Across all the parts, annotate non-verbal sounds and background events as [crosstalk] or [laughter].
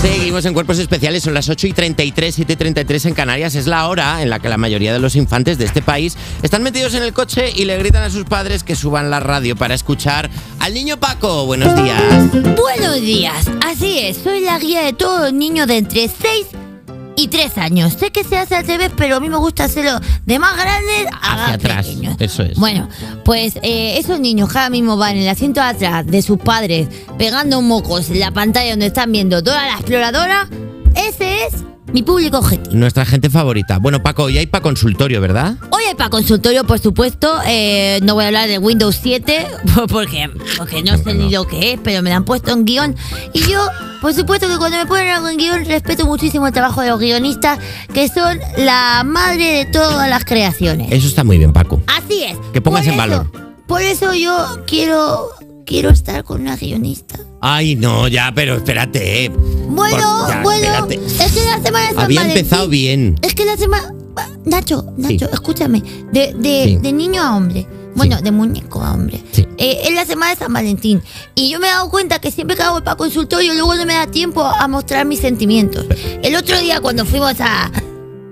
Seguimos en Cuerpos Especiales, son las 8 y 33, 7 y 33 en Canarias. Es la hora en la que la mayoría de los infantes de este país están metidos en el coche y le gritan a sus padres que suban la radio para escuchar al niño Paco. Buenos días. Buenos días, así es, soy la guía de todos los niños de entre 6 y 3 años. Sé que se hace al revés, pero a mí me gusta hacerlo de más grandes a Hacia más atrás. pequeños. Eso es. Bueno, pues eh, esos niños ahora mismo van en el asiento de atrás de sus padres pegando mocos en la pantalla donde están viendo toda la exploradora, ese es mi público objetivo. Nuestra gente favorita. Bueno, Paco, hoy hay para consultorio, ¿verdad? Hoy hay para consultorio, por supuesto. eh, no voy a hablar de Windows 7 [laughs] porque, porque no sé ni lo que es, pero me lo han puesto en guion. Y yo, por supuesto que cuando me ponen algo en guion, respeto muchísimo el trabajo de los guionistas, que son la madre de todas las creaciones. Eso está muy bien, Paco. Así es. Que pongas Por en eso- valor. Por eso yo quiero, quiero estar con una guionista. Ay, no, ya, pero espérate. eh. Bueno, Por- ya, bueno, espérate. es que la semana de San Había Valentín- empezado bien. Es que la semana. Nacho, Nacho, escúchame. De, de, Sí. de niño a hombre. Bueno, de muñeco a hombre. Sí. Eh, es la semana de San Valentín. Y yo me he dado cuenta que siempre que hago para consultorio, luego no me da tiempo a mostrar mis sentimientos. El otro día, cuando fuimos a,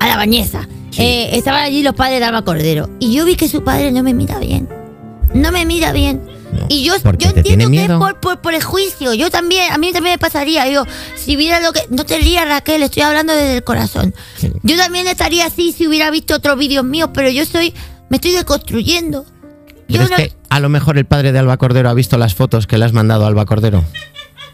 a la bañeza, eh, estaban allí los padres de Alba Cordero. Y yo vi que su padre no me mira bien. No me mira bien. Y yo, yo entiendo que es por, por prejuicio. Yo también, a mí también me pasaría. Yo, si viera lo que. No te rías, Raquel, estoy hablando desde el corazón. Sí. Yo también estaría así si hubiera visto otros vídeos míos, pero yo soy. Me estoy deconstruyendo. Yo es no- que a lo mejor el padre de Alba Cordero ha visto las fotos que le has mandado a Alba Cordero.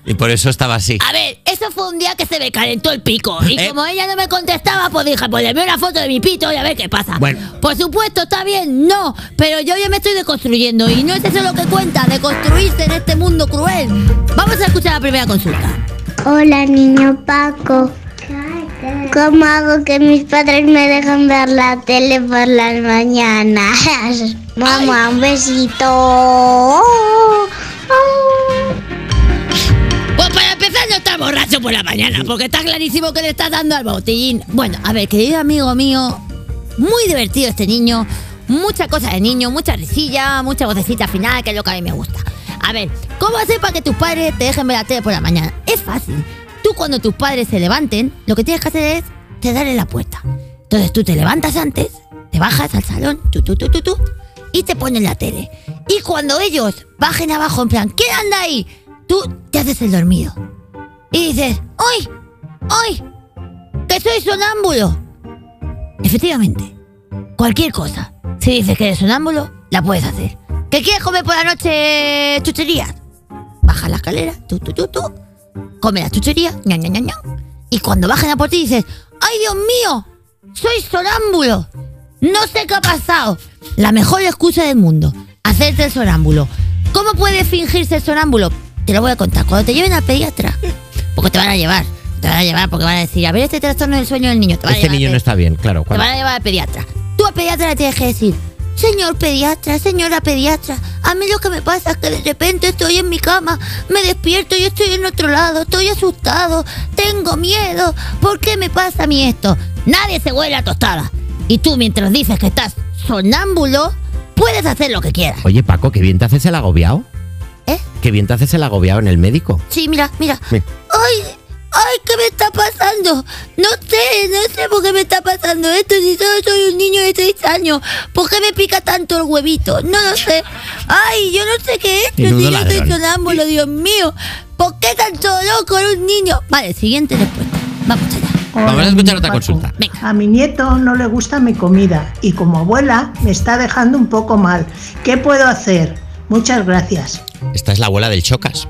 Y por eso estaba así. A ver, eso fue un día que se me calentó el pico. Y Eh. como ella no me contestaba, pues dije, pues le una foto de mi pito y a ver qué pasa. Bueno. Por supuesto, está bien, no. Pero yo ya me estoy deconstruyendo. Y no es eso lo que cuenta, deconstruirse en este mundo cruel. Vamos a escuchar la primera consulta. Hola, niño Paco. ¿Cómo hago que mis padres me dejen ver la tele por las mañanas? [laughs] Mamá, un besito. Borracho por la mañana, porque está clarísimo que le estás dando al botellín. Bueno, a ver, querido amigo mío, muy divertido este niño, mucha cosa de niño, mucha risilla, mucha vocecita final, que es lo que a mí me gusta. A ver, ¿cómo hacer para que tus padres te dejen ver la tele por la mañana? Es fácil. Tú cuando tus padres se levanten, lo que tienes que hacer es te darle la puerta. Entonces tú te levantas antes, te bajas al salón, tú, tú, tú, tú, tú, y te pones la tele. Y cuando ellos bajen abajo en plan, ¿quién anda ahí? Tú te haces el dormido. Y dices, ¡ay! ¡ay! ¡Que soy sonámbulo! Efectivamente, cualquier cosa. Si dices que eres sonámbulo, la puedes hacer. ¿Que quieres comer por la noche chucherías? Baja la escalera, tú, tú, tú, tú. Come la chuchería, ña, ña, ña, ña. Y cuando bajen a por ti dices, ¡ay, Dios mío! ¡Soy sonámbulo! No sé qué ha pasado. La mejor excusa del mundo, hacerte el sonámbulo. ¿Cómo puedes fingirse el sonámbulo? Te lo voy a contar. Cuando te lleven al pediatra, porque te van a llevar. Te van a llevar porque van a decir, a ver, este trastorno del sueño del niño. Te van a Este llevar niño no está bien, claro. te cuando- van a llevar al pediatra. Tú al pediatra le tienes que decir, señor pediatra, señora pediatra, a mí lo que me pasa es que de repente estoy en mi cama, me despierto y estoy en otro lado, estoy asustado, tengo miedo, ¿por qué me pasa a mí esto? Nadie se huele a tostada. Y tú mientras dices que estás sonámbulo, puedes hacer lo que quieras. Oye, Paco, qué bien te haces el agobiado. ¿Eh? Qué bien te haces el agobiado en el médico. Sí, mira, mira. Sí. ¡Ay! ¡Ay! ¿Qué me está pasando? No sé, no sé por qué me está pasando esto. Si solo soy un niño de seis años. ¿Por qué me pica tanto el huevito? No lo sé. ¡Ay! Yo no sé qué es esto. Si yo soy sonámbulo, Dios mío. ¿Por qué tanto loco en un niño? Vale, siguiente respuesta. Vamos allá. Vamos a Hola, escuchar otra Paco. consulta. Venga. A mi nieto no le gusta mi comida y como abuela me está dejando un poco mal. ¿Qué puedo hacer? Muchas gracias. Esta es la abuela del Chocas.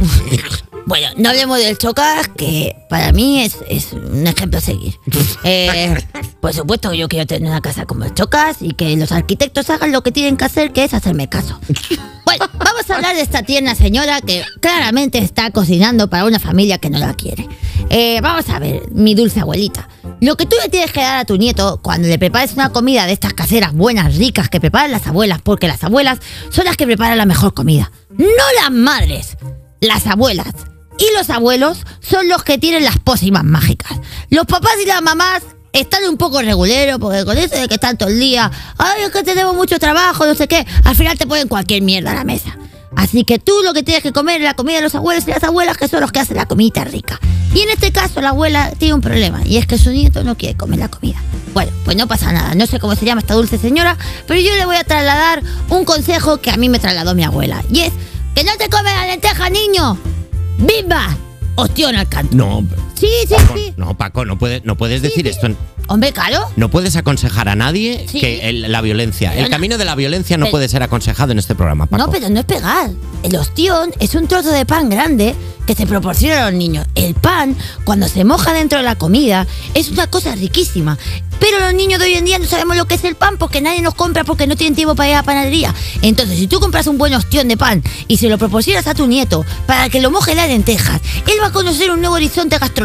[laughs] Bueno, no hablemos del Chocas, que para mí es, es un ejemplo a seguir. [laughs] Eh, por supuesto que yo quiero tener una casa como el Chocas y que los arquitectos hagan lo que tienen que hacer, que es hacerme caso. [laughs] Bueno, vamos a hablar de esta tierna señora que claramente está cocinando para una familia que no la quiere. Eh, vamos a ver, mi dulce abuelita. Lo que tú le tienes que dar a tu nieto cuando le prepares una comida de estas caseras buenas, ricas, que preparan las abuelas, porque las abuelas son las que preparan la mejor comida. No las madres, las abuelas. Y los abuelos son los que tienen las pócimas mágicas. Los papás y las mamás están un poco reguleros, porque con eso de que están todo el día, ay, es que tenemos mucho trabajo, no sé qué, al final te ponen cualquier mierda a la mesa. Así que tú lo que tienes que comer es la comida de los abuelos y las abuelas, que son los que hacen la comida rica. Y en este caso la abuela tiene un problema y es que su nieto no quiere comer la comida. Bueno, pues no pasa nada, no sé cómo se llama esta dulce señora, pero yo le voy a trasladar un consejo que a mí me trasladó mi abuela. Y es que no te comes la lenteja, niño. ¡Bimba! Ostión al. No, Sí, sí, Paco, sí. no, Paco, no puedes, no puedes decir esto. Hombre, claro. No puedes aconsejar a nadie Sí. que el- la violencia. Pero El no- camino de la violencia no pero- puede ser aconsejado en este programa, Paco. No, pero no es pegar. El ostión es un trozo de pan grande que se proporciona a los niños. El pan, cuando se moja dentro de la comida, es una cosa riquísima. Pero los niños de hoy en día no sabemos lo que es el pan porque nadie nos compra porque no tienen tiempo para ir a la panadería. Entonces, si tú compras un buen ostión de pan y se lo proporcionas a tu nieto para que lo moje en las lentejas, él va a conocer un nuevo horizonte gastronómico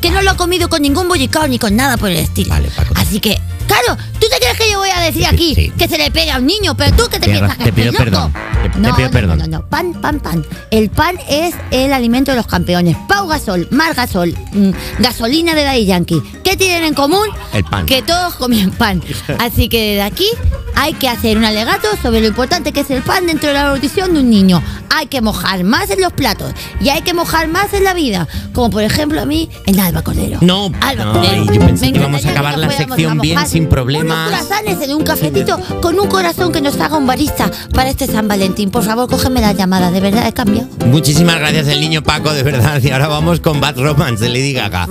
que no lo ha comido con ningún bollicao ni con nada por el estilo. Vale, Paco. Así que, claro, ¿tú te crees que yo voy a decir aquí sí. que se le pega a un niño? Pero tú que te piensas que te pido [laughs] loco? perdón, te- te no, pido no, perdón. No, no, no, pan, pan, pan. El pan es el alimento de los campeones. Pau Gasol, Mar Gasol, mm, gasolina de Daddy Yankee. ¿Qué tienen en común? El pan. Que todos comían pan. [laughs] Así que desde aquí hay que hacer un alegato sobre lo importante que es el pan dentro de la nutrición de un niño. Hay que mojar más en los platos y hay que mojar más en la vida. Como por ejemplo a mí, en Alba Cordero. No, Alba no, Cordero. yo pensé que íbamos a acabar la sección bien, mojar sin problemas. Unos croissants en un cafetito con un corazón que nos haga un barista para este San Valentín. Por favor, cógeme la llamada. De verdad, he cambiado. Muchísimas gracias, el niño Paco, de verdad. Y ahora vamos con Bad Romance de Lady Gaga.